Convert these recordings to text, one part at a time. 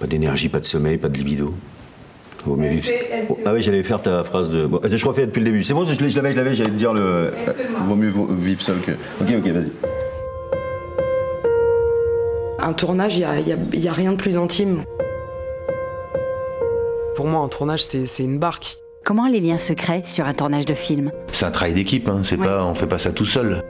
Pas d'énergie, pas de sommeil, pas de libido. Vaut mieux vivre- Oh, Ah oui, j'allais faire ta phrase de. Bon, je refais depuis le début. C'est bon, je l'avais, je l'avais, j'allais te dire le. Vaut mieux vivre seul que. Ok, ok, vas-y. Un tournage, il n'y a, y a- y a rien de plus intime. Pour moi, un tournage, c'est c'est une barque. Comment les liens se créent sur un tournage de film C'est un travail d'équipe, hein. c'est pas, on fait pas ça tout seul.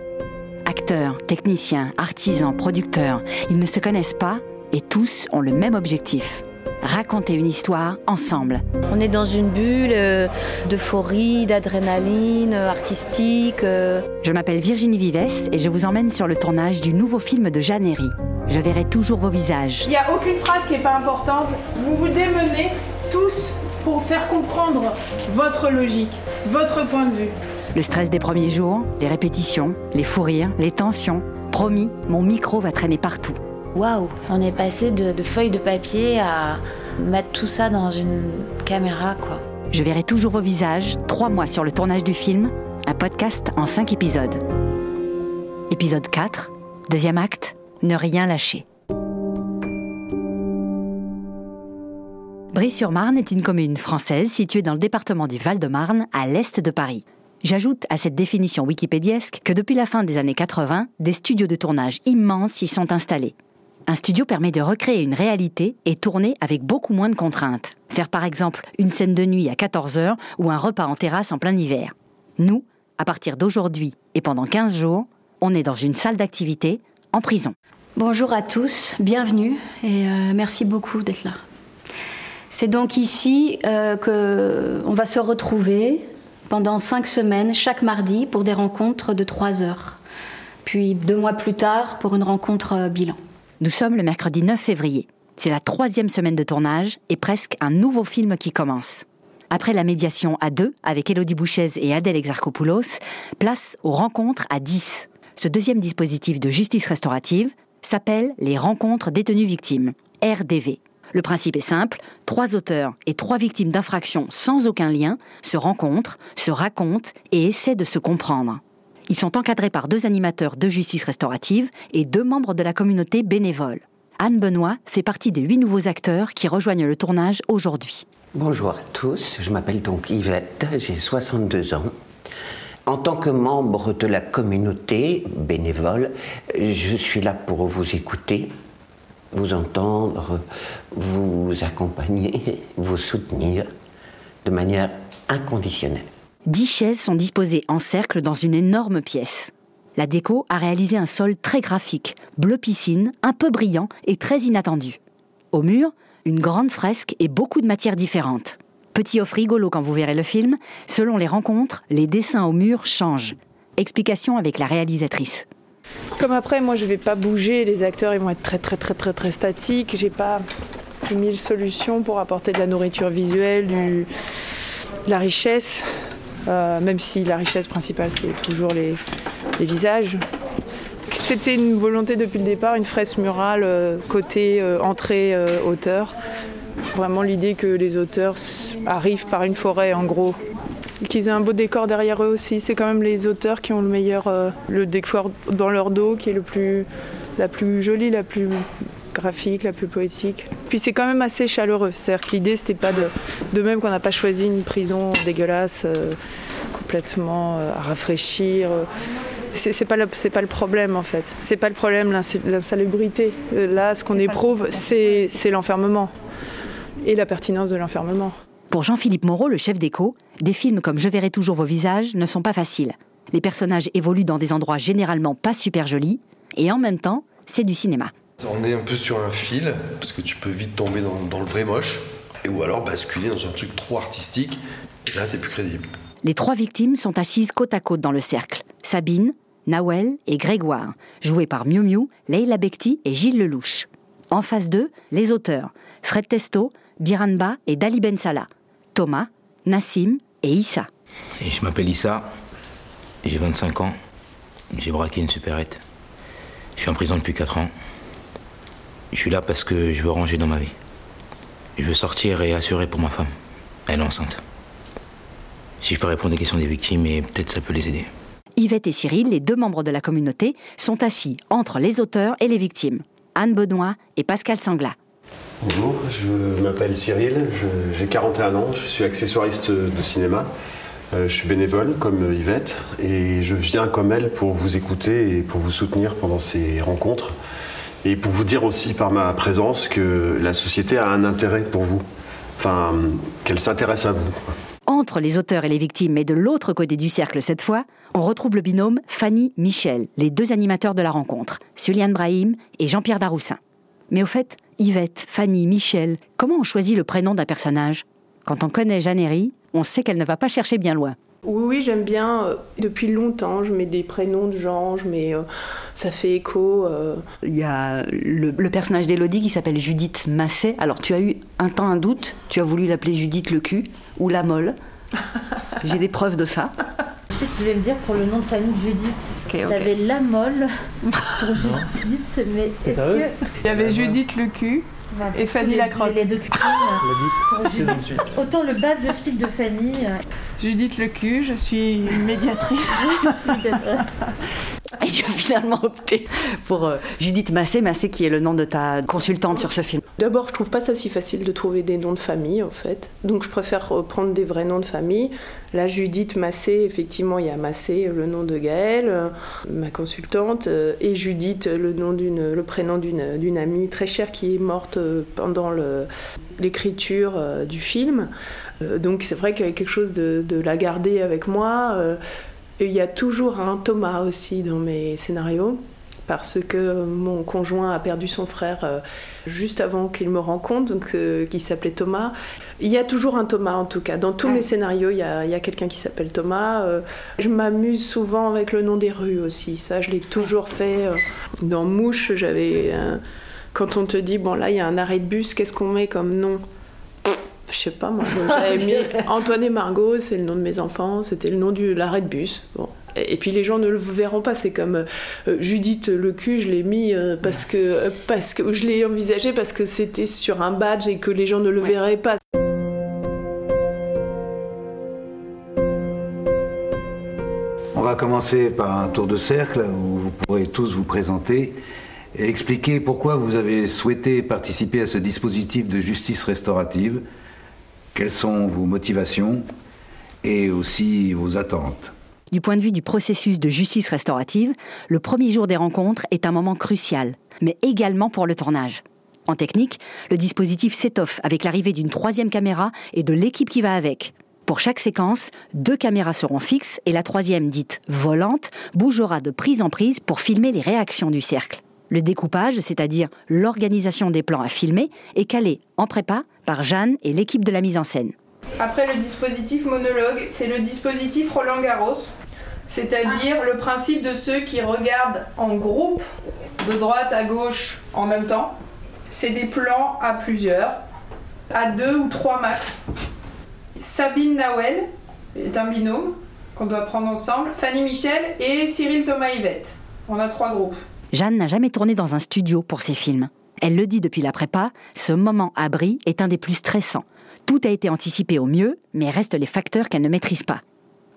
Acteurs, techniciens, artisans, producteurs, ils ne se connaissent pas et tous ont le même objectif. Raconter une histoire ensemble. On est dans une bulle euh, d'euphorie, d'adrénaline euh, artistique. euh. Je m'appelle Virginie Vives et je vous emmène sur le tournage du nouveau film de Jeanne Herry. Je verrai toujours vos visages. Il n'y a aucune phrase qui n'est pas importante. Vous vous démenez tous pour faire comprendre votre logique, votre point de vue. Le stress des premiers jours, les répétitions, les fous rires, les tensions. Promis, mon micro va traîner partout. Waouh, on est passé de, feuilles de papier à mettre tout ça dans une caméra, quoi. Je verrai toujours vos visages, trois mois sur le tournage du film, un podcast en cinq épisodes. Épisode 4, deuxième acte, ne rien lâcher. Brie-sur-Marne est une commune française située dans le département du Val-de-Marne, à l'est de Paris. J'ajoute à cette définition wikipédiesque que depuis la fin des années 80, des studios de tournage immenses y sont installés. Un studio permet de recréer une réalité et tourner avec beaucoup moins de contraintes. Faire par exemple une scène de nuit à 14h ou un repas en terrasse en plein hiver. Nous, à partir d'aujourd'hui et pendant 15 jours, on est dans une salle d'activité en prison. Bonjour à tous, bienvenue et euh, merci beaucoup d'être là. C'est donc ici euh, que on va se retrouver pendant cinq semaines, chaque mardi, pour des rencontres de trois heures. Puis deux mois plus tard, pour une rencontre euh, bilan. Nous sommes le mercredi 9 février. C'est la troisième semaine de tournage et presque un nouveau film qui commence. Après la médiation à deux avec Elodie Bouchez et Adèle Exarchopoulos, place aux rencontres à 10. Ce deuxième dispositif de justice restaurative s'appelle les rencontres détenues victimes, RDV. Le principe est simple, trois auteurs et trois victimes d'infractions sans aucun lien se rencontrent, se racontent et essaient de se comprendre. Ils sont encadrés par deux animateurs de justice restaurative et deux membres de la communauté bénévole. Anne Benoît fait partie des huit nouveaux acteurs qui rejoignent le tournage aujourd'hui. Bonjour à tous, je m'appelle donc Yvette, j'ai 62 ans. En tant que membre de la communauté bénévole, je suis là pour vous écouter, vous entendre, vous accompagner, vous soutenir de manière inconditionnelle. Dix chaises sont disposées en cercle dans une énorme pièce. La déco a réalisé un sol très graphique, bleu piscine, un peu brillant et très inattendu. Au mur, une grande fresque et beaucoup de matières différentes. Petit off rigolo quand vous verrez le film, selon les rencontres, les dessins au mur changent. Explication avec la réalisatrice. Comme après, moi, je vais pas bouger. Les acteurs, ils vont être très, très, très, très, très statiques. J'ai pas mille solutions pour apporter de la nourriture visuelle, de la richesse. Euh, même si la richesse principale, c'est toujours les, visages. C'était une volonté depuis le départ, une fresque murale euh, côté euh, entrée auteur. Vraiment l'idée que les auteurs arrivent par une forêt, en gros, qu'ils aient un beau décor derrière eux aussi. C'est quand même les auteurs qui ont le meilleur, le décor dans leur dos qui est le plus, la plus jolie, la plus graphique, la plus poétique. Puis c'est quand même assez chaleureux. C'est-à-dire que l'idée c'était pas de, de même qu'on n'a pas choisi une prison dégueulasse, euh, complètement euh, à rafraîchir. C'est c'est pas, le- c'est pas le problème en fait. C'est pas le problème l'insa- l'insalubrité. Euh, Là, ce qu'on éprouve, c'est c'est l'enfermement et la pertinence de l'enfermement. Pour Jean-Philippe Moreau, le chef d'écho, des films comme Je verrai toujours vos visages ne sont pas faciles. Les personnages évoluent dans des endroits généralement pas super jolis, et en même temps, c'est du cinéma. On est un peu sur un fil, parce que tu peux vite tomber dans, dans le vrai moche, et ou alors basculer dans un truc trop artistique, et là t'es plus crédible. Les trois victimes sont assises côte à côte dans le cercle. Sabine, Nawel et Grégoire, joués par Miu Miu, Leila Bekti et Gilles Lelouch. En face d'eux, les auteurs, Fred Testo, Biranba et Dali Ben Salah, Thomas, Nassim et Issa. Et je m'appelle Issa, j'ai 25 ans, j'ai braqué une supérette. Je suis en prison depuis 4 ans. Je suis là parce que je veux ranger dans ma vie. Je veux sortir et assurer pour ma femme. Elle est enceinte. Si je peux répondre aux questions des victimes, et peut-être ça peut les aider. Yvette et Cyril, les deux membres de la communauté, sont assis entre les auteurs et les victimes. Anne Benoît et Pascal Sangla. Bonjour, je m'appelle Cyril, j'ai 41 ans, je suis accessoiriste de cinéma. Euh, je suis bénévole comme Yvette et je viens comme elle pour vous écouter et pour vous soutenir pendant ces rencontres et pour vous dire aussi par ma présence que la société a un intérêt pour vous, enfin qu'elle s'intéresse à vous. Entre les auteurs et les victimes, mais de l'autre côté du cercle cette fois, on retrouve le binôme Fanny-Michel, les deux animateurs de la rencontre, Suliane Brahim et Jean-Pierre Daroussin. Mais au fait, Yvette, Fanny, Michel, comment on choisit le prénom d'un personnage? Quand on connaît Jeannery, on sait qu'elle ne va pas chercher bien loin. Oui, oui, j'aime bien. Euh, depuis longtemps, je mets des prénoms de gens, je mets, euh, ça fait écho. Euh. Il y a le, personnage d'Élodie qui s'appelle Judith Masset. Alors, tu as eu un temps un doute, tu as voulu l'appeler Judith le cul ou la molle. J'ai des preuves de ça. Je sais que tu devais me dire pour le nom de famille de Judith. Okay, okay. T'avais la molle pour Judith, mais est-ce que. Il y avait Judith le cul. Et Fanny la crotte. Les deux Autant le badge speed de Fanny. Judith le cul, je suis médiatrice. Et tu as finalement opté pour euh, Judith Massé, Massé qui est le nom de ta consultante sur ce film. D'abord, je trouve pas ça si facile de trouver des noms de famille, en fait. Donc, je préfère euh, prendre des vrais noms de famille. Là, Judith Massé, effectivement, il y a Massé, le nom de Gaëlle, euh, ma consultante, et Judith, le, prénom d'une, amie très chère qui est morte pendant l'écriture du film. Donc, c'est vrai qu'il y avait quelque chose de la garder avec moi il y a toujours un Thomas aussi dans mes scénarios parce que mon conjoint a perdu son frère euh, juste avant qu'il me rencontre, donc, euh, qui s'appelait Thomas. Il y a toujours un Thomas en tout cas. Dans tous mes scénarios, il y a, quelqu'un qui s'appelle Thomas. Euh, je m'amuse souvent avec le nom des rues aussi. Ça, je l'ai toujours fait. Dans Mouche, j'avais. quand on te dit, bon là, il y a un arrêt de bus, qu'est-ce qu'on met comme nom? Je sais pas, moi, j'avais mis Antoine et Margot, c'est le nom de mes enfants, c'était le nom de l'arrêt de bus. Bon. Et, puis les gens ne le verront pas, c'est comme euh, Judith le cul, je l'ai mis euh, parce que, euh, parce que je l'ai envisagé parce que c'était sur un badge et que les gens ne le verraient pas. On va commencer par un tour de cercle où vous pourrez tous vous présenter et expliquer pourquoi vous avez souhaité participer à ce dispositif de justice restaurative quelles sont vos motivations et aussi vos attentes Du point de vue du processus de justice restaurative, le premier jour des rencontres est un moment crucial, mais également pour le tournage. En technique, le dispositif s'étoffe avec l'arrivée d'une troisième caméra et de l'équipe qui va avec. Pour chaque séquence, deux caméras seront fixes et la troisième, dite volante, bougera de prise en prise pour filmer les réactions du cercle. Le découpage, c'est-à-dire l'organisation des plans à filmer, est calé en prépa par Jeanne et l'équipe de la mise en scène. Après le dispositif monologue, c'est le dispositif Roland Garros, c'est-à-dire le principe de ceux qui regardent en groupe, de droite à gauche en même temps. C'est des plans à plusieurs, à deux ou trois max. Sabine Nawel est un binôme qu'on doit prendre ensemble, Fanny Michel et Cyril Thomas Yvette. On a trois groupes. Jeanne n'a jamais tourné dans un studio pour ses films. Elle le dit depuis la prépa, ce moment abri est un des plus stressants. Tout a été anticipé au mieux, mais restent les facteurs qu'elle ne maîtrise pas.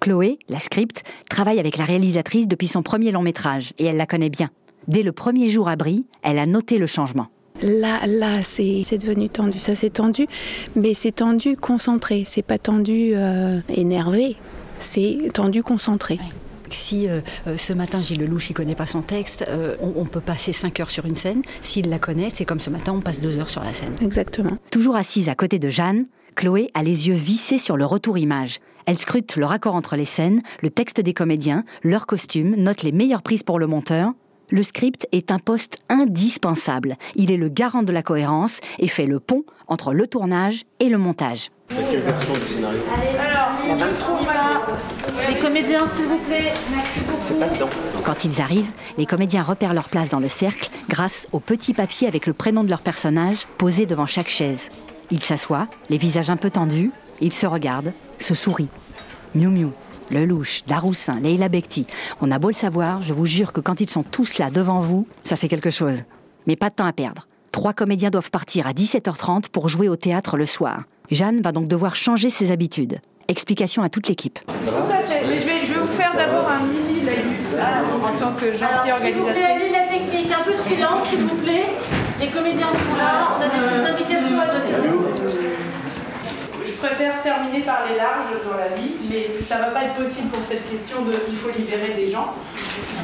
Chloé, la script, travaille avec la réalisatrice depuis son premier long métrage et elle la connaît bien. Dès le premier jour à Brie, elle a noté le changement. Là, là, c'est devenu tendu. Ça, c'est tendu, mais c'est tendu concentré. C'est pas tendu euh, énervé. C'est tendu concentré si euh, euh, ce matin Gilles Lelouch ne connaît pas son texte, euh, on, peut passer 5 heures sur une scène. S'il la connaît, c'est comme ce matin, on passe 2 heures sur la scène. Exactement. Toujours assise à côté de Jeanne, Chloé a les yeux vissés sur le retour image. Elle scrute le raccord entre les scènes, le texte des comédiens, leurs costumes, note les meilleures prises pour le monteur. Le script est un poste indispensable. Il est le garant de la cohérence et fait le pont entre le tournage et le montage. Quelle version du scénario Alors, les comédiens, s'il vous plaît. Merci beaucoup. Quand ils arrivent, les comédiens repèrent leur place dans le cercle grâce au petit papier avec le prénom de leur personnage posé devant chaque chaise. Ils s'assoient, les visages un peu tendus, ils se regardent, se sourient. Miu Miu, Lelouch, Daroussin, Leila Bekti. On a beau le savoir, je vous jure que quand ils sont tous là devant vous, ça fait quelque chose. Mais pas de temps à perdre. Trois comédiens doivent partir à 17h30 pour jouer au théâtre le soir. Jeanne va donc devoir changer ses habitudes. Explication à toute l'équipe. Tout à fait. je, vais, je vais vous faire d'abord un mini laïus en tant que gentil organisateur. S'il vous plaît, la technique, un peu de silence, s'il vous plaît. Les comédiens sont là, on a des petites indications à donner. Je préfère terminer par les larges dans la vie, mais ça va pas être possible pour cette question de il faut libérer des gens.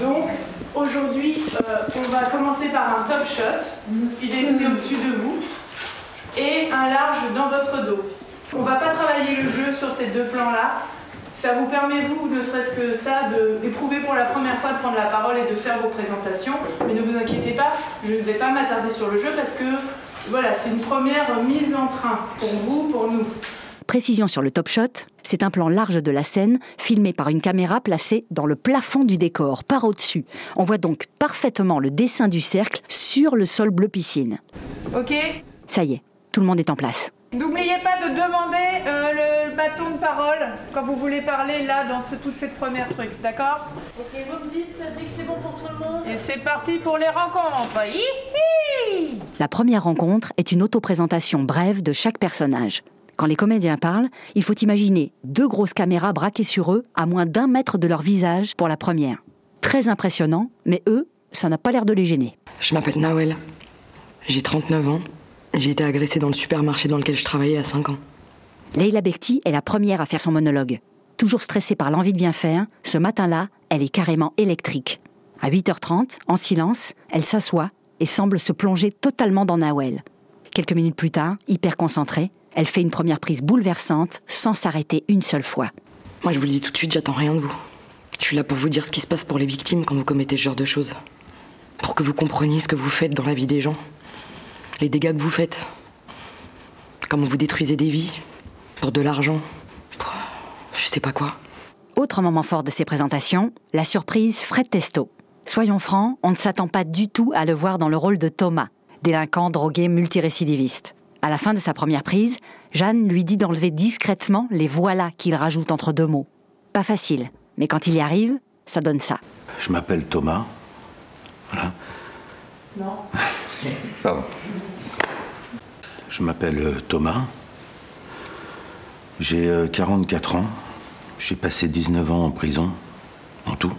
Donc aujourd'hui, euh, on va commencer par un top shot, il est au-dessus de vous, et un large dans votre dos. On va pas travailler le jeu sur ces deux plans-là. Ça vous permet, vous, ne serait-ce que ça, d'éprouver pour la première fois de prendre la parole et de faire vos présentations. Mais ne vous inquiétez pas, je ne vais pas m'attarder sur le jeu parce que voilà, c'est une première mise en train pour vous, pour nous. Précision sur le top shot, c'est un plan large de la scène, filmé par une caméra placée dans le plafond du décor, par au-dessus. On voit donc parfaitement le dessin du cercle sur le sol bleu piscine. Ok Ça y est, tout le monde est en place. N'oubliez pas de demander euh, le bâton de parole quand vous voulez parler là dans ce, toute cette première truc, d'accord? Ok, vous me dites dès que c'est bon pour tout le monde? Et c'est parti pour les rencontres. Hihi La première rencontre est une autoprésentation brève de chaque personnage. Quand les comédiens parlent, il faut imaginer deux grosses caméras braquées sur eux à moins d'un mètre de leur visage pour la première. Très impressionnant, mais eux, ça n'a pas l'air de les gêner. Je m'appelle Nawel. J'ai 39 ans. J'ai été agressée dans le supermarché dans lequel je travaillais à 5 ans. Leila Bekti est la première à faire son monologue. Toujours stressée par l'envie de bien faire, ce matin-là, elle est carrément électrique. À 8h30, en silence, elle s'assoit et semble se plonger totalement dans Nawel. Quelques minutes plus tard, hyper concentrée, elle fait une première prise bouleversante sans s'arrêter une seule fois. Moi, je vous le dis tout de suite, j'attends rien de vous. Je suis là pour vous dire ce qui se passe pour les victimes quand vous commettez ce genre de choses. Pour que vous compreniez ce que vous faites dans la vie des gens. Les dégâts que vous faites. Comment vous détruisez des vies. Pour de l'argent. Pour... Je sais pas quoi. Autre moment fort de ces présentations, la surprise Fred Testo. Soyons francs, on ne s'attend pas du tout à le voir dans le rôle de Thomas, délinquant drogué multirécidiviste. À la fin de sa première prise, Jeanne lui dit d'enlever discrètement les voilà qu'il rajoute entre deux mots. Pas facile, mais quand il y arrive, ça donne ça. Je m'appelle Thomas. Voilà. Non. Pardon. Je m'appelle euh, Thomas. J'ai euh, 44 ans. J'ai passé 19 ans en prison, en tout.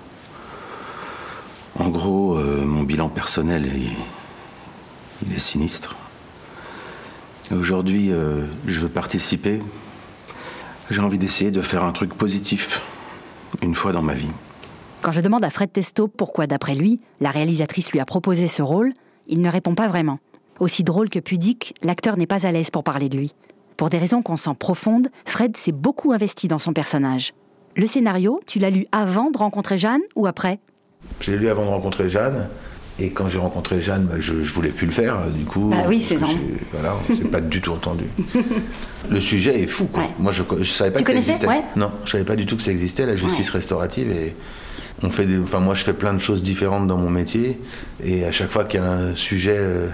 En gros, euh, mon bilan personnel est, il est sinistre. Aujourd'hui, euh, je veux participer. J'ai envie d'essayer de faire un truc positif, une fois dans ma vie. Quand je demande à Fred Testo pourquoi, d'après lui, la réalisatrice lui a proposé ce rôle, il ne répond pas vraiment. Aussi drôle que pudique, l'acteur n'est pas à l'aise pour parler de lui. Pour des raisons qu'on sent profondes, Fred s'est beaucoup investi dans son personnage. Le scénario, tu l'as lu avant de rencontrer Jeanne ou après? Je l'ai lu avant de rencontrer Jeanne. Et quand j'ai rencontré Jeanne, bah, je, je voulais plus le faire. Du coup, Bah oui, c'est. Voilà, on s'est pas du tout entendu. Le sujet est fou. Quoi. Moi, je, je savais pas Tu que ça connaissais existait. Ouais. Non, je savais pas du tout que ça existait la justice restaurative et on fait des, enfin moi je fais plein de choses différentes dans mon métier et à chaque fois qu'il y a un sujet euh,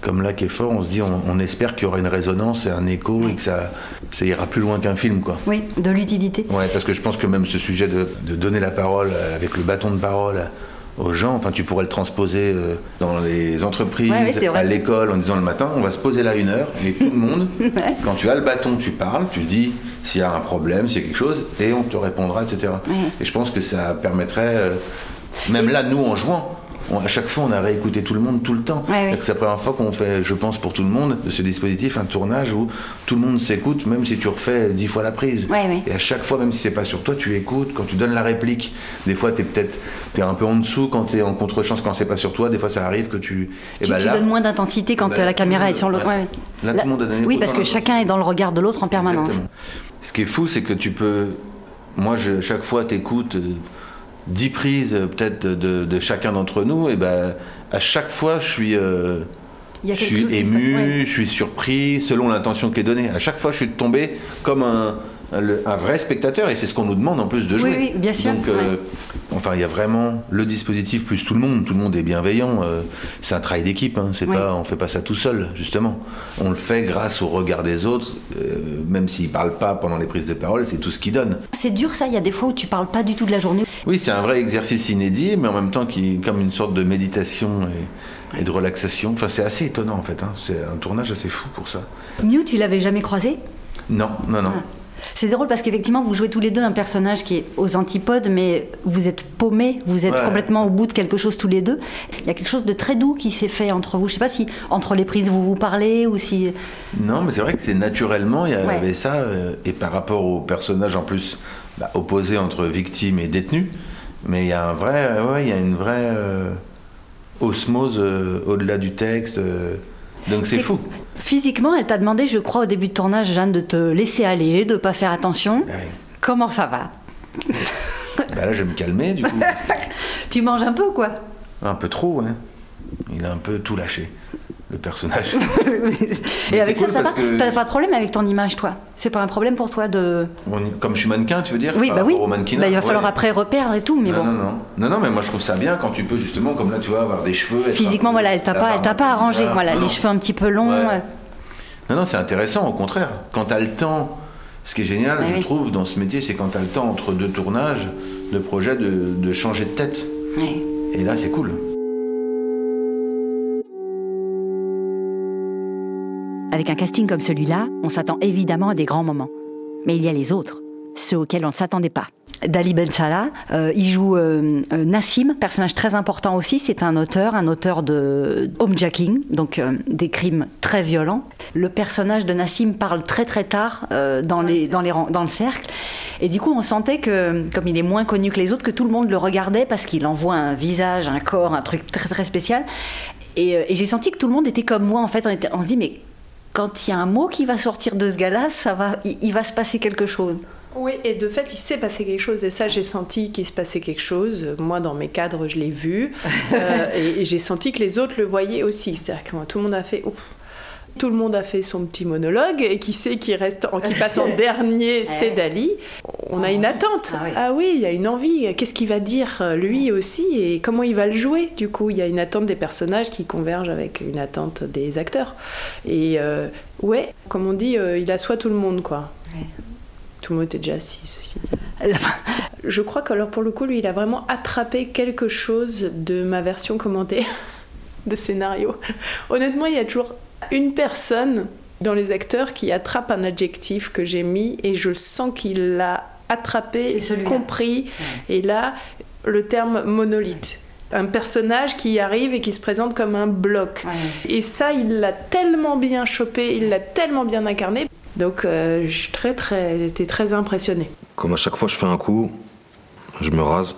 comme là qui est fort, on se dit on, on espère qu'il y aura une résonance et un écho et que ça, ça ira plus loin qu'un film quoi. Oui, de l'utilité. Ouais, parce que je pense que même ce sujet de, de donner la parole avec le bâton de parole aux gens, enfin tu pourrais le transposer euh, dans les entreprises, Ouais, à l'école, en disant le matin, on va se poser là une heure, et tout le monde, quand tu as le bâton, tu parles, tu dis s'il y a un problème, s'il y a quelque chose, et on te répondra, etc. Et je pense que ça permettrait, euh, même là, nous en jouant, on- à chaque fois, on a réécouté tout le monde tout le temps. C'est la première fois qu'on fait, je pense, pour tout le monde, de ce dispositif, un tournage où tout le monde s'écoute, même si tu refais dix fois la prise. Ouais. Et à chaque fois, même si c'est pas sur toi, tu écoutes. Quand tu donnes la réplique, des fois, t'es peut-être t'es un peu en dessous quand t'es en contre-chance quand c'est pas sur toi. Des fois, ça arrive que tu. Et Tu, ben tu là, donnes moins d'intensité quand bah, euh, la caméra est sur l'autre. ouais. Ouais, ouais. Là, tout le monde a donné Oui, parce que chacun est dans le regard de l'autre en permanence. Exactement. Ce qui est fou, c'est que tu peux. Moi, je, chaque fois, t'écoutes euh, 10 prises, euh, peut-être, de, de chacun d'entre nous, et ben à chaque fois, je suis. euh, je suis ému, passe, ouais. je suis surpris, selon l'intention qui est donnée. À chaque fois, je suis tombé comme un, le- un vrai spectateur, et c'est ce qu'on nous demande en plus de jouer. oui, bien sûr, Donc, euh, enfin, il y a vraiment le dispositif plus tout le monde. Tout le monde est bienveillant. euh, c'est un travail d'équipe. Hein, c'est Oui. pas, on fait pas ça tout seul, justement. On le fait grâce au regard des autres, euh, même s'ils parlent pas pendant les prises de parole. C'est tout ce qu'ils donnent. C'est dur ça, il y a des fois où tu parles pas du tout de la journée. Oui, c'est un vrai exercice inédit, mais en même temps qui comme une sorte de méditation et, et de relaxation. Enfin, c'est assez étonnant en fait. hein. C'est un tournage assez fou pour ça. Mew, tu l'avais jamais croisé? Non, non, non. C'est drôle parce qu'effectivement, vous jouez tous les deux un personnage qui est aux antipodes, mais vous êtes paumés, vous êtes Ouais. complètement au bout de quelque chose tous les deux. Il y a quelque chose de très doux qui s'est fait entre vous. Je sais pas si entre les prises vous vous parlez ou si. Non, mais c'est vrai que c'est naturellement, il y avait Ouais. ça, euh, et par rapport au personnage en plus bah, opposé entre victime et détenu, mais il y a un vrai, euh, ouais, il y a une vraie euh, osmose euh, au-delà du texte, euh, donc c'est fou. Physiquement, elle t'a demandé, je crois, au début de tournage, Jeanne, de te laisser aller, de pas faire attention. Comment ça va? Bah là, je vais me calmer du coup. Tu manges un peu, quoi? Un peu trop, ouais. Il a un peu tout lâché, le personnage. Et avec ça, ça va que- T'as pas de problème avec ton image, toi? C'est pas un problème pour toi de. Comme je suis mannequin, tu veux dire Oui, bah oui. Bah, il va Ouais. falloir après reperdre et tout, mais non, bon. non, non, non, non, mais moi je trouve ça bien quand tu peux justement, comme là, tu vois, avoir des cheveux. Physiquement, un voilà, elle t'a pas, elle t'a pas arrangé. Voilà, Non, les cheveux un petit peu longs. Ouais. euh. Non, non, c'est intéressant, au contraire. Quand tu as le temps, ce qui est génial, Ouais, je oui. trouve, dans ce métier, c'est quand tu as le temps entre deux tournages, de projet, de, de changer de tête. Et là, c'est cool. Avec un casting comme celui-là, on s'attend évidemment à des grands moments. Mais il y a les autres, ceux auxquels on ne s'attendait pas. Dali Ben Salah, euh, il joue euh, euh, Nassim, personnage très important aussi. C'est un auteur, un auteur de homejacking, donc des crimes très violents. Le personnage de Nassim parle très très tard dans, le cercle. Et du coup, on sentait que, comme il est moins connu que les autres, que tout le monde le regardait parce qu'il envoie un visage, un corps, un truc très très spécial. Et, j'ai senti que tout le monde était comme moi. En fait, on se dit, mais quand il y a un mot qui va sortir de ce gars-là, ça va, il- il va se passer quelque chose. Oui, et de fait, il s'est passé quelque chose, et ça, j'ai senti qu'il se passait quelque chose. Moi, dans mes cadres, je l'ai vu, Euh, et, et j'ai senti que les autres le voyaient aussi. C'est-à-dire que moi, tout le monde a fait. Ouf. Tout le monde a fait son petit monologue, et qui sait qui reste, en- qui passe en dernier, c'est Dali. On a une attente. Ah oui, il y a une envie. Qu'est-ce qu'il va dire euh, lui aussi, et comment il va le jouer? Du coup, il y a une attente des personnages qui converge avec une attente des acteurs. Et euh, ouais, comme on dit, euh, il assoit tout le monde, quoi. Tout le monde était déjà assis, ceci dit. Je crois que alors pour le coup, lui, il a vraiment attrapé quelque chose de ma version commentée de scénario. Honnêtement, il y a toujours une personne dans les acteurs qui attrape un adjectif que j'ai mis et je sens qu'il l'a attrapé, compris. Et là, le terme monolithe. Un personnage qui arrive et qui se présente comme un bloc. Et ça, il l'a tellement bien chopé, il l'a tellement bien incarné. Donc, euh, je suis très, très, j'étais très impressionnée. Comme à chaque fois je fais un coup, je me rase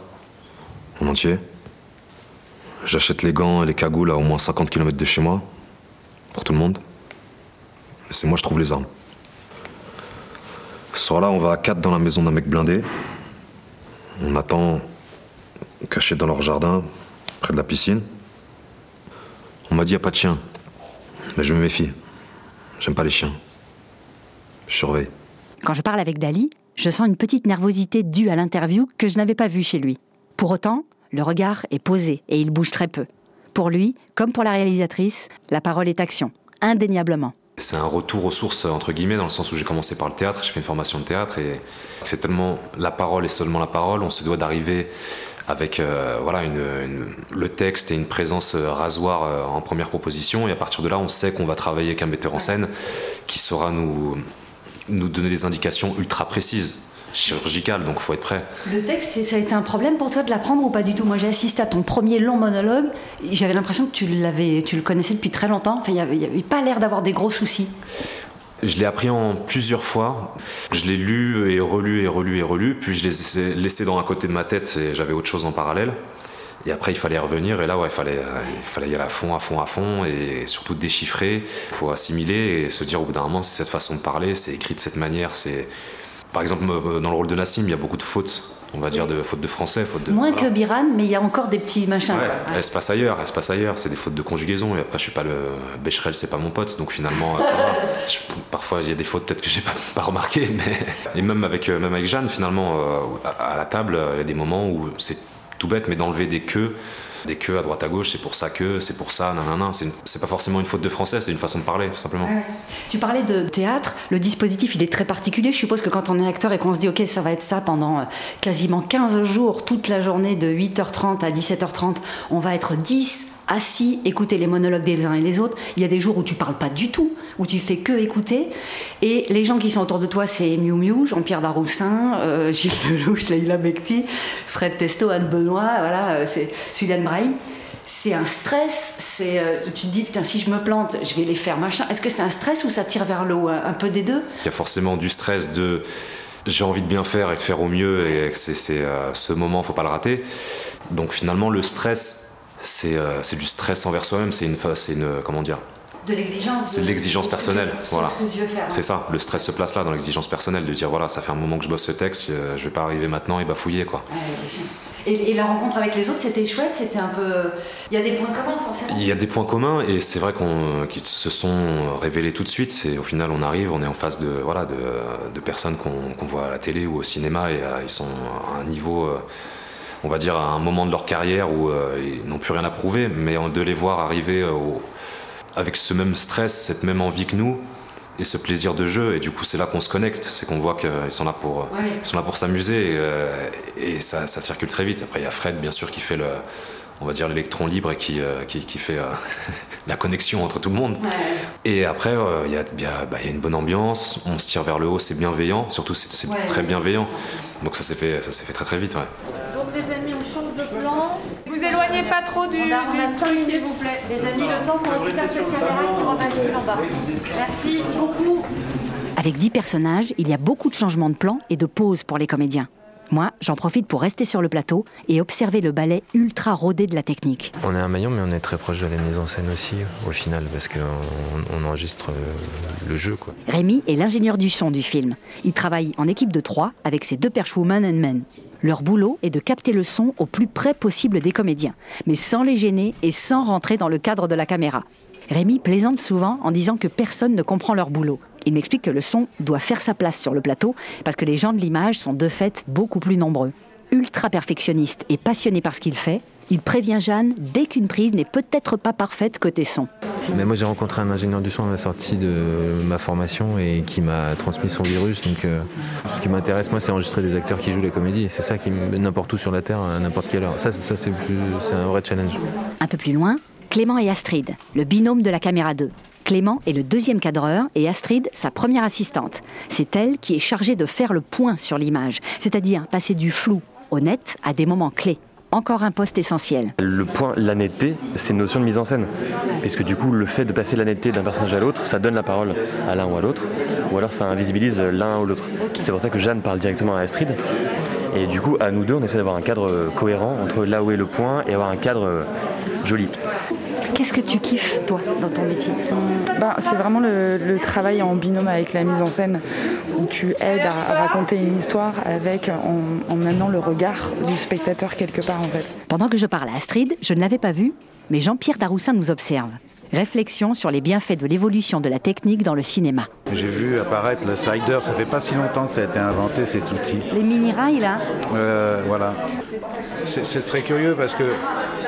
en entier. J'achète les gants et les cagoules à au moins 50 km de chez moi, pour tout le monde. C'est moi je trouve les armes. Ce soir-là, on va à 4 dans la maison d'un mec blindé. On attend, caché dans leur jardin, près de la piscine. On m'a dit y a pas de chien, mais je me méfie. J'aime pas les chiens. Je surveille. Quand je parle avec Dali, je sens une petite nervosité due à l'interview que je n'avais pas vue chez lui. Pour autant, le regard est posé et il bouge très peu. Pour lui, comme pour la réalisatrice, la parole est action, indéniablement. C'est un retour aux sources, entre guillemets, dans le sens où j'ai commencé par le théâtre, j'ai fait une formation de théâtre, et c'est tellement la parole et seulement la parole, on se doit d'arriver avec euh, voilà, une, le texte et une présence euh, rasoir euh, en première proposition, et à partir de là, on sait qu'on va travailler avec un metteur en scène qui saura nous, nous donner des indications ultra précises, chirurgicales, donc il faut être prêt. Le texte, ça a été un problème pour toi de l'apprendre ou pas du tout? Moi, j'ai assisté à ton premier long monologue. J'avais l'impression que tu l'avais, tu le connaissais depuis très longtemps. Enfin, il n'y avait, pas l'air d'avoir des gros soucis. Je l'ai appris en plusieurs fois. Je l'ai lu et relu et relu et relu, puis je l'ai laissé dans un côté de ma tête et j'avais autre chose en parallèle. Et après, il fallait revenir, et là, ouais, il fallait, il fallait y aller à fond, à fond, à fond, et surtout déchiffrer. Il faut assimiler et se dire au bout d'un moment, c'est cette façon de parler, c'est écrit de cette manière. C'est, par exemple, euh, dans le rôle de Nassim, il y a beaucoup de fautes, on va dire, de fautes de français, fautes de. Moins voilà. que Biran, mais il y a encore des petits machins. Ouais, elle se passe ailleurs, elle se passe ailleurs. C'est des fautes de conjugaison. Et après, je suis pas le. Becherel, c'est pas mon pote. Donc finalement, ça va. Je- parfois, il y a des fautes peut-être que j'ai pas, pas remarqué. Mais... Et même avec, euh, même avec Jeanne, finalement, euh, à, la table, euh, il y a des moments où c'est tout bête, mais d'enlever des queues. Des queues à droite à gauche, c'est pour ça que, c'est pour ça, nanana. C'est une- C'est pas forcément une faute de français, c'est une façon de parler, tout simplement. Ouais. Tu parlais de théâtre, le dispositif il est très particulier. Je suppose que quand on est acteur et qu'on se dit ok ça va être ça pendant euh, quasiment 15 jours, toute la journée de 8h30 à 17h30, on va être 10 assis, écouter les monologues des uns et les autres. Il y a des jours où tu parles pas du tout, où tu fais que écouter. Et les gens qui sont autour de toi, c'est Miu Miu, Jean-Pierre Daroussin, euh, Gilles Lelouch, Leïla Mekti, Fred Testo, Anne Benoît, voilà, euh, c'est Suliane Brahim. C'est un stress, c'est, euh, tu te dis, putain, si je me plante, je vais les faire machin. Est-ce que c'est un stress ou ça tire vers le haut Un peu des deux? Il y a forcément du stress de j'ai envie de bien faire et de faire au mieux et que c'est, ce moment, faut pas le rater. Donc finalement, le stress, euh, c'est du stress envers soi-même, c'est une, une. Comment dire de l'exigence. C'est de l'exigence personnelle, voilà. C'est ça, le stress se place là dans l'exigence personnelle, de dire voilà, ça fait un moment que je bosse ce texte, euh, je vais pas arriver maintenant et bafouiller quoi. et, la rencontre avec les autres, c'était chouette, c'était un peu. Il y a des points communs forcément. Il y a des points communs et c'est vrai qu'on qu'ils se sont révélés tout de suite. C'est au final on arrive, on est en face de voilà de, personnes qu'on voit à la télé ou au cinéma et euh, ils sont à un niveau on va dire, à un moment de leur carrière où euh, ils n'ont plus rien à prouver, mais de les voir arriver euh, avec ce même stress, cette même envie que nous, et ce plaisir de jeu. Et du coup, c'est là qu'on se connecte, c'est qu'on voit qu'ils sont là pour, sont là pour s'amuser, et, euh, ça, circule très vite. Après, il y a Fred, bien sûr, qui fait le, on va dire l'électron libre et qui, qui, fait la connexion entre tout le monde. Et après, il y, bah, y, a une bonne ambiance, on se tire vers le haut, c'est bienveillant, surtout c'est très bienveillant. Donc ça s'est fait, ça s'est fait très très vite les amis, on change de plan. Vous éloignez pas trop du. On a, on a 5 minutes, s'il vous plaît. Les amis, le temps qu'on récupère cette caméra qui rebascule en bas. Merci beaucoup. Avec 10 personnages, il y a beaucoup de changements de plan et de pauses pour les comédiens. Moi, j'en profite pour rester sur le plateau et observer le ballet ultra rodé de la technique. On est un maillon, mais on est très proche de la mise en scène aussi, au final, parce qu'on on enregistre euh, le jeu. Quoi. Rémi est l'ingénieur du son du film. Il travaille en équipe de trois avec ses deux perchwomen and men. Leur boulot est de capter le son au plus près possible des comédiens, mais sans les gêner et sans rentrer dans le cadre de la caméra. Rémi plaisante souvent en disant que personne ne comprend leur boulot. Il m'explique que le son doit faire sa place sur le plateau parce que les gens de l'image sont de fait beaucoup plus nombreux. Ultra perfectionniste et passionné par ce qu'il fait, il prévient Jeanne dès qu'une prise n'est peut-être pas parfaite côté son. Mais moi j'ai rencontré un ingénieur du son à la sortie de ma formation et qui m'a transmis son virus. Donc euh, ce qui m'intéresse moi c'est enregistrer des acteurs qui jouent les comédies. C'est ça qui n'importe où sur la terre à n'importe quelle heure. Ça, ça c'est un vrai challenge. Un peu plus loin, Clément et Astrid, le binôme de la caméra 2. Clément est le deuxième cadreur et Astrid sa première assistante. C'est elle qui est chargée de faire le point sur l'image, c'est-à-dire passer du flou au net à des moments clés. Encore un poste essentiel. Le point, la netteté, c'est une notion de mise en scène. Puisque du coup, le fait de passer la netteté d'un personnage à l'autre, ça donne la parole à l'un ou à l'autre, ou alors ça invisibilise l'un ou l'autre? C'est pour ça que Jeanne parle directement à Astrid. Et du coup, à nous deux, on essaie d'avoir un cadre cohérent entre là où est le point et avoir un cadre joli. Qu'est-ce que tu kiffes, toi, dans ton métier? Bah, C'est vraiment le, travail en binôme avec la mise en scène, où tu aides à, raconter une histoire avec, en, en amenant le regard du spectateur quelque part, en fait. Pendant que je parle à Astrid, je ne l'avais pas vu, mais Jean-Pierre Daroussin nous observe. Réflexion sur les bienfaits de l'évolution de la technique dans le cinéma. J'ai vu apparaître le slider, ça fait pas si longtemps que ça a été inventé cet outil. Les mini-rails là? Euh, Voilà. C'est très curieux parce que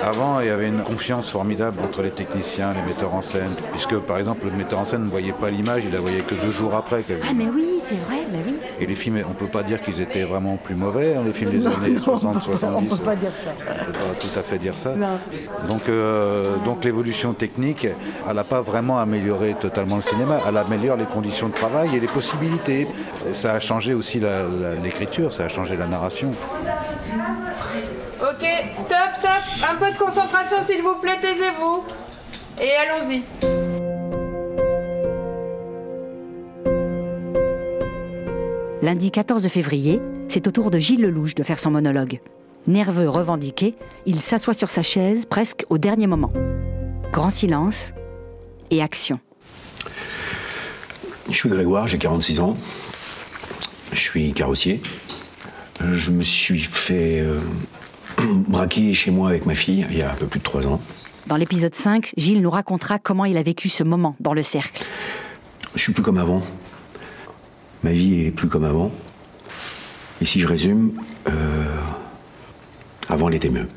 avant, il y avait une confiance formidable entre les techniciens, les metteurs en scène, puisque par exemple, le metteur en scène ne voyait pas l'image, il la voyait que deux jours après. Ah mais oui, c'est vrai, mais oui. Et les films, on peut pas dire qu'ils étaient vraiment plus mauvais, hein, les films des années 60, 70. On peut pas dire ça. On peut pas tout à fait dire ça. Donc, euh, donc l'évolution technique, elle n'a pas vraiment amélioré totalement le cinéma, elle améliore les conditions de travail et les possibilités. Ça a changé aussi l'écriture, ça a changé la narration. Ok, stop, stop. Un peu de concentration, s'il vous plaît, taisez-vous. Et allons-y. Lundi 14 février, c'est au tour de Gilles Lelouch de faire son monologue. Nerveux, revendiqué, il s'assoit sur sa chaise presque au dernier moment. Grand silence et action. Je suis Grégoire, j'ai 46 ans. Je suis carrossier. Je me suis fait euh, braqué chez moi avec ma fille il y a un peu plus de trois ans. Dans l'épisode 5, Gilles nous racontera comment il a vécu ce moment dans le cercle. Je suis plus comme avant. Ma vie est plus comme avant. Et si je résume, euh, avant elle était mieux.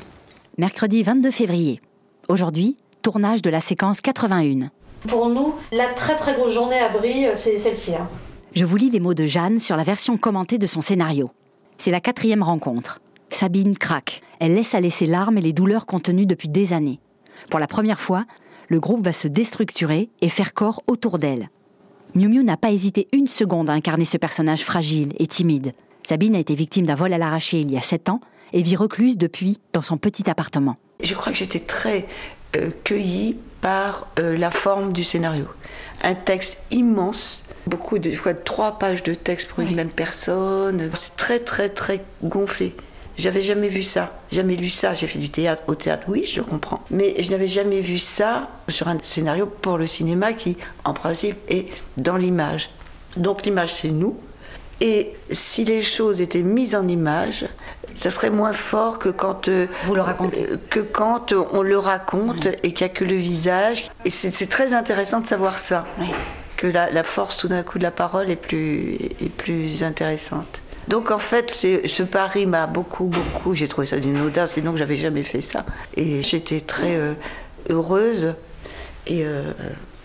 Mercredi 22 février. Aujourd'hui, tournage de la séquence 81. Pour nous, la très très grosse journée à Brie, c'est celle-ci. Hein. Je vous lis les mots de Jeanne sur la version commentée de son scénario. C'est la quatrième rencontre. Sabine craque. Elle laisse aller ses larmes et les douleurs contenues depuis des années. Pour la première fois, le groupe va se déstructurer et faire corps autour d'elle. Miu Miu n'a pas hésité une seconde à incarner ce personnage fragile et timide. Sabine a été victime d'un vol à l'arraché il y a sept ans et vit recluse depuis dans son petit appartement. Je crois que j'étais très euh, cueillie par euh, la forme du scénario. Un texte immense, beaucoup de fois trois pages de texte pour une même personne. C'est très très très gonflé. J'avais jamais vu ça, jamais lu ça. J'ai fait du théâtre au théâtre, oui, je comprends. Mais je n'avais jamais vu ça sur un scénario pour le cinéma qui, en principe, est dans l'image. Donc l'image, c'est nous. Et si les choses étaient mises en image, ça serait moins fort que quand euh, vous le racontez, euh, que quand on le raconte et qu'il n'y a que le visage. Et c'est très intéressant de savoir ça, que la, la, force tout d'un coup de la parole est plus est plus intéressante. Donc en fait, ce pari m'a beaucoup beaucoup. J'ai trouvé ça d'une audace et donc j'avais jamais fait ça. Et j'étais très euh, heureuse et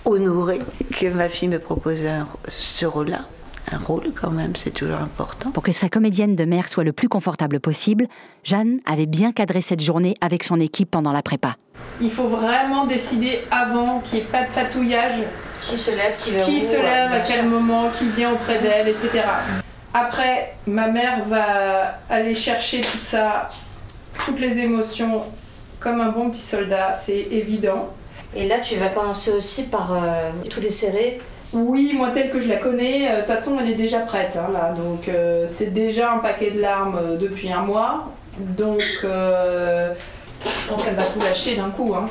honorée que ma fille me proposait ce rôle-là un rôle quand même, c'est toujours important. Pour que sa comédienne de mère soit le plus confortable possible, Jeanne avait bien cadré cette journée avec son équipe pendant la prépa. Il faut vraiment décider avant qu'il n'y ait pas de tatouillage. Qui se lève, qui, qui se lève, à quel moment, qui vient auprès d'elle, etc. Après, ma mère va aller chercher tout ça, toutes les émotions, comme un bon petit soldat, c'est évident. Et là, tu vas commencer aussi par euh, tous les serrer oui, moi telle que je la connais, euh, de toute façon elle est déjà prête hein, là, donc euh, c'est déjà un paquet de larmes euh, depuis un mois, donc je pense qu'elle va tout lâcher d'un coup. Hein.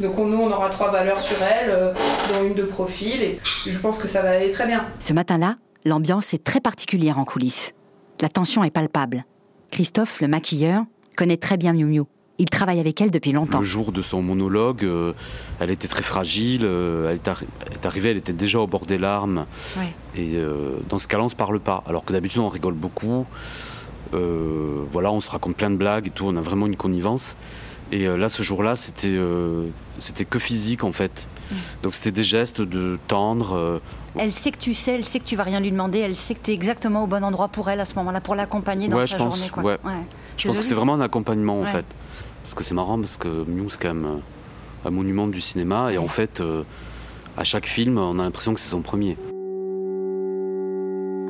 Donc nous on aura trois valeurs sur elle, dont une de profil, et je pense que ça va aller très bien. Ce matin-là, l'ambiance est très particulière en coulisses. La tension est palpable. Christophe, le maquilleur, connaît très bien Miu Miu. Il travaille avec elle depuis longtemps. Le jour de son monologue, euh, elle était très fragile. Euh, elle, est arrivée, elle était déjà au bord des larmes. Et euh, dans ce cas-là, on se parle pas. Alors que d'habitude, on rigole beaucoup. voilà, on se raconte plein de blagues et tout. On a vraiment une connivence. Et là, ce jour-là, c'était c'était que physique en fait. Donc c'était des gestes de tendre. Elle sait que tu sais, elle sait que tu vas rien lui demander, elle sait que tu es exactement au bon endroit pour elle à ce moment-là, pour l'accompagner dans ouais, sa je pense, journée. Quoi. Ouais. Je pense que c'est vraiment un accompagnement en fait. Parce que c'est marrant parce que Mew c'est quand même euh, un monument du cinéma et en fait euh, à chaque film on a l'impression que c'est son premier.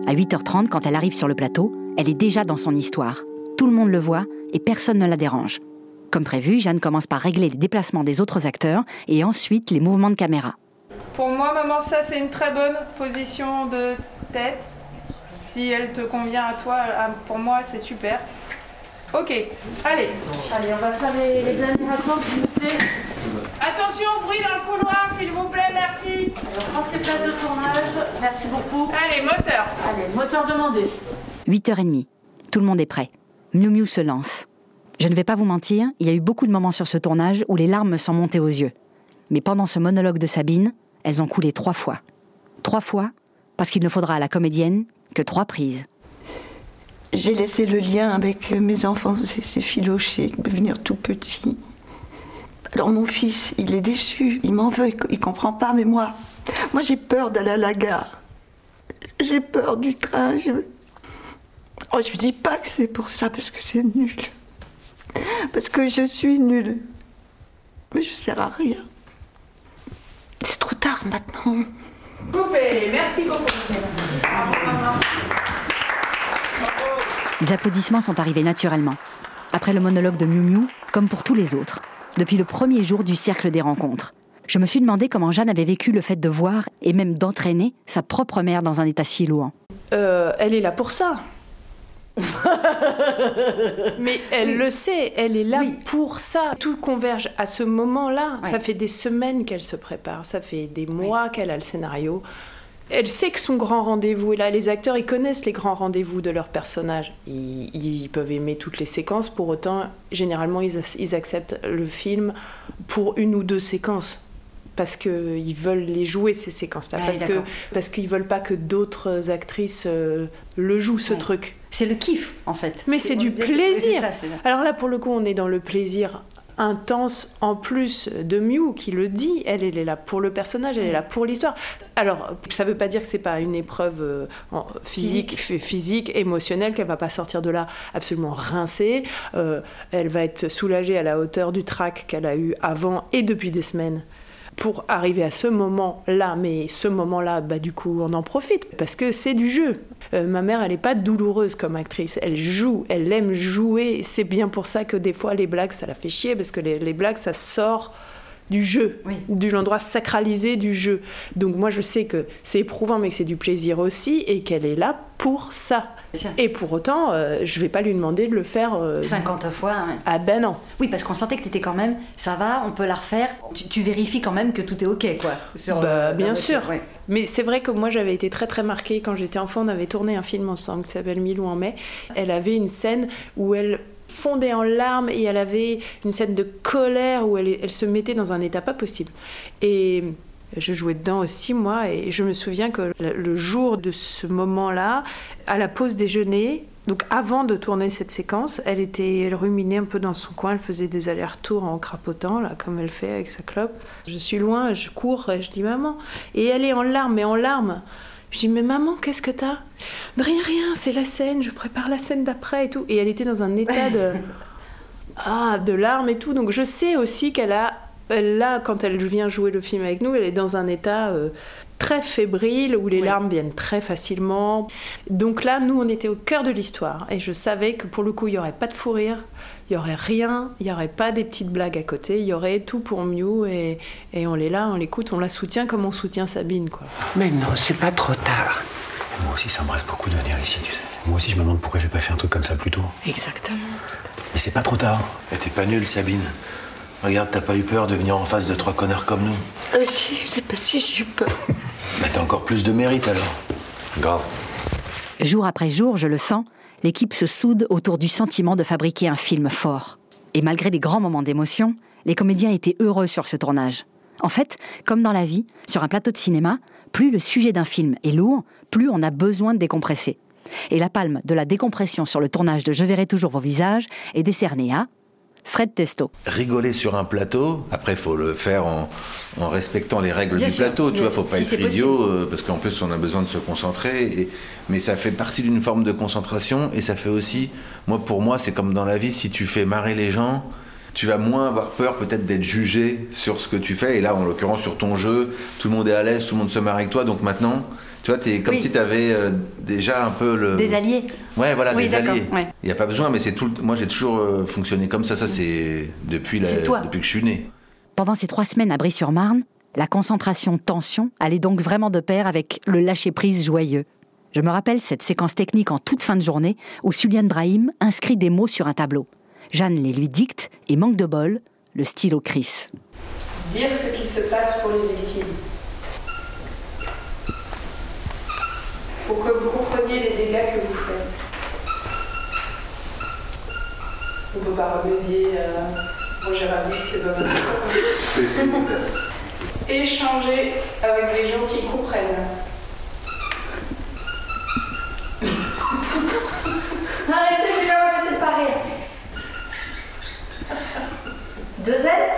À 8h30 quand elle arrive sur le plateau, elle est déjà dans son histoire. Tout le monde le voit et personne ne la dérange. Comme prévu, Jeanne commence par régler les déplacements des autres acteurs et ensuite les mouvements de caméra. Pour moi, maman, ça c'est une très bonne position de tête. Si elle te convient à toi, pour moi c'est super. Ok, allez. Allez, on va faire les, derniers raccords, s'il vous plaît. Attention au bruit dans le couloir, s'il vous plaît, merci. On prend ces places de tournage. Merci beaucoup. Allez, moteur. Allez, moteur demandé. 8h30. Tout le monde est prêt. Miu Miu se lance. Je ne vais pas vous mentir, il y a eu beaucoup de moments sur ce tournage où les larmes me sont montées aux yeux. Mais pendant ce monologue de Sabine, elles ont coulé trois fois. Trois fois, parce qu'il ne faudra à la comédienne que trois prises j'ai laissé le lien avec mes enfants, c'est filoché, devenir tout petit. Alors mon fils, il est déçu, il m'en veut, il, comprend pas, mais moi, moi j'ai peur d'aller à la gare. J'ai peur du train. Je... Oh, dis pas que c'est pour ça, parce que c'est nul. Parce que je suis nulle. Mais je sers à rien. C'est trop tard maintenant. Coupé, merci beaucoup. Les applaudissements sont arrivés naturellement. Après le monologue de Miu Miu, comme pour tous les autres, depuis le premier jour du cercle des rencontres. Je me suis demandé comment Jeanne avait vécu le fait de voir et même d'entraîner sa propre mère dans un état si louant. Euh, elle est là pour ça. Mais elle le sait, elle est là pour ça. Tout converge à ce moment-là. Ça fait des semaines qu'elle se prépare, ça fait des mois qu'elle a le scénario elle sait que son grand rendez-vous est là. Les acteurs, ils connaissent les grands rendez-vous de leurs personnages. Ils, peuvent aimer toutes les séquences, pour autant, généralement, ils, acceptent le film pour une ou deux séquences. Parce qu'ils veulent les jouer, ces séquences-là. parce, que, parce qu'ils veulent pas que d'autres actrices euh, le jouent, ce truc. C'est le kiff, en fait. Mais c'est du plaisir. Alors là, pour le coup, on est dans le plaisir intense en plus de Mew qui le dit. Elle, elle est là pour le personnage, elle est là pour l'histoire. Alors, ça ne veut pas dire que c'est pas une épreuve euh, physique, physique, émotionnelle, qu'elle va pas sortir de là absolument rincée. Euh, elle va être soulagée à la hauteur du trac qu'elle a eu avant et depuis des semaines pour arriver à ce moment-là. Mais ce moment-là, bah, du coup, on en profite parce que c'est du jeu. Euh, ma mère, elle n'est pas douloureuse comme actrice. Elle joue, elle aime jouer. C'est bien pour ça que des fois, les blagues, ça la fait chier parce que les, les blagues, ça sort du jeu, du l'endroit sacralisé du jeu. Donc moi je sais que c'est éprouvant mais que c'est du plaisir aussi et qu'elle est là pour ça. Et pour autant, euh, je vais pas lui demander de le faire 50 euh, fois. Ah ben non. Oui, parce qu'on sentait que tu étais quand même, ça va, on peut la refaire. Tu, vérifies quand même que tout est ok, quoi. bah, bien sûr. Mais c'est vrai que moi j'avais été très très marquée quand j'étais enfant. On avait tourné un film ensemble qui s'appelle Milou en mai. Elle avait une scène où elle fondait en larmes et elle avait une scène de colère où elle, se mettait dans un état pas possible. Et je jouais dedans aussi, moi, et je me souviens que le jour de ce moment-là, à la pause déjeuner, donc avant de tourner cette séquence, elle était, elle ruminait un peu dans son coin, elle faisait des allers-retours en crapotant, là, comme elle fait avec sa clope. Je suis loin, je cours, et je dis maman. Et elle est en larmes, mais en larmes. Je dis mais maman, qu'est-ce que t'as? Rien, rien, c'est la scène, je prépare la scène d'après et tout. Et elle était dans un état de ah de larmes et tout. Donc je sais aussi qu'elle a là quand elle vient jouer le film avec nous, elle est dans un état euh, très fébrile où les larmes viennent très facilement. Donc là, nous, on était au cœur de l'histoire et je savais que pour le coup, il n'y aurait pas de fou rire, il n'y aurait rien, il n'y aurait pas des petites blagues à côté, il y aurait tout pour Mew et, et on est là, on l'écoute, on la soutient comme on soutient Sabine. Quoi. Mais non, c'est pas trop tard. Moi aussi, ça me reste beaucoup de venir ici, tu sais. Moi aussi, je me demande pourquoi j'ai pas fait un truc comme ça plus tôt. Exactement. Mais c'est pas trop tard. Et t'es pas nulle, Sabine. Regarde, t'as pas eu peur de venir en face de trois connards comme nous Euh, si, c'est pas si j'ai eu peur. Mais t'as encore plus de mérite alors. Grave. Jour après jour, je le sens, l'équipe se soude autour du sentiment de fabriquer un film fort. Et malgré les grands moments d'émotion, les comédiens étaient heureux sur ce tournage. En fait, comme dans la vie, sur un plateau de cinéma, plus le sujet d'un film est lourd, plus on a besoin de décompresser. Et la palme de la décompression sur le tournage de Je verrai toujours vos visages est décernée à Fred Testo. Rigoler sur un plateau, après il faut le faire en, respectant les règles du plateau, tu vois, faut pas être idiot, euh, parce qu'en plus on a besoin de se concentrer, mais ça fait partie d'une forme de concentration, et ça fait aussi, moi pour moi c'est comme dans la vie, si tu fais marrer les gens, tu vas moins avoir peur peut-être d'être jugé sur ce que tu fais, et là en l'occurrence sur ton jeu, tout le monde est à l'aise, tout le monde se marre avec toi, donc maintenant tu vois, es comme si tu avais euh, déjà un peu le. Des alliés. Ouais, voilà, des alliés. Il n'y a pas besoin, mais c'est tout. Moi, j'ai toujours euh, fonctionné comme ça. Ça, c'est depuis, la... depuis que je suis né. Pendant ces trois semaines à Brie-sur-Marne, la concentration tension allait donc vraiment de pair avec le lâcher-prise joyeux. Je me rappelle cette séquence technique en toute fin de journée où Sulian Brahim inscrit des mots sur un tableau. Jeanne les lui dicte et manque de bol, le stylo Chris. Dire ce qui se passe pour les victimes. Pour que vous compreniez les dégâts que vous faites. On ne peut pas remédier Roger Rabbit qui est dans Échanger avec des gens qui comprennent. Arrêtez déjà, je sais pas rire. Deux ailes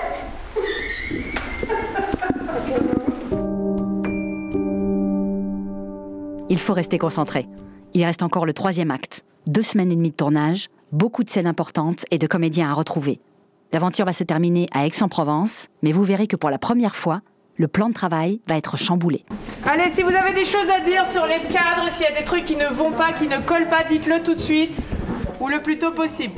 faut rester concentré. Il reste encore le troisième acte. Deux semaines et demie de tournage, beaucoup de scènes importantes et de comédiens à retrouver. L'aventure va se terminer à Aix-en-Provence, mais vous verrez que pour la première fois, le plan de travail va être chamboulé. Allez, si vous avez des choses à dire sur les cadres, s'il y a des trucs qui ne vont pas, qui ne collent pas, dites-le tout de suite, ou le plus tôt possible.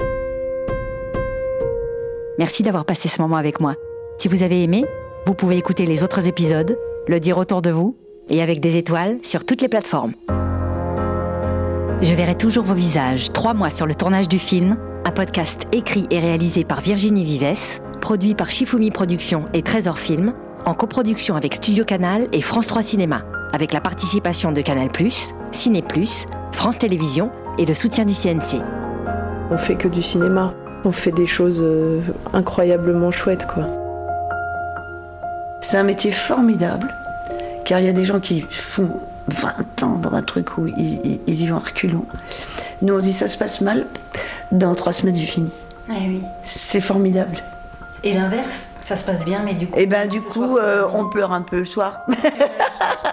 Merci d'avoir passé ce moment avec moi. Si vous avez aimé, vous pouvez écouter les autres épisodes, le dire autour de vous et avec des étoiles sur toutes les plateformes. Je verrai toujours vos visages, trois mois sur le tournage du film, un podcast écrit et réalisé par Virginie Vives, produit par Shifumi Productions et Trésor Film, en coproduction avec Studio Canal et France 3 Cinéma, avec la participation de Canal+, Ciné+, France Télévisions et le soutien du CNC. On fait que du cinéma, on fait des choses euh, incroyablement chouettes quoi. C'est un métier formidable car il y a des gens qui font 20 ans dans un truc où ils, y vont en reculons. Nous, on dit ça se passe mal, dans trois semaines, j'ai fini. Eh oui. C'est formidable. Et l'inverse, ça se passe bien, mais du coup. Et ben du coup, euh, on pleure un peu le soir.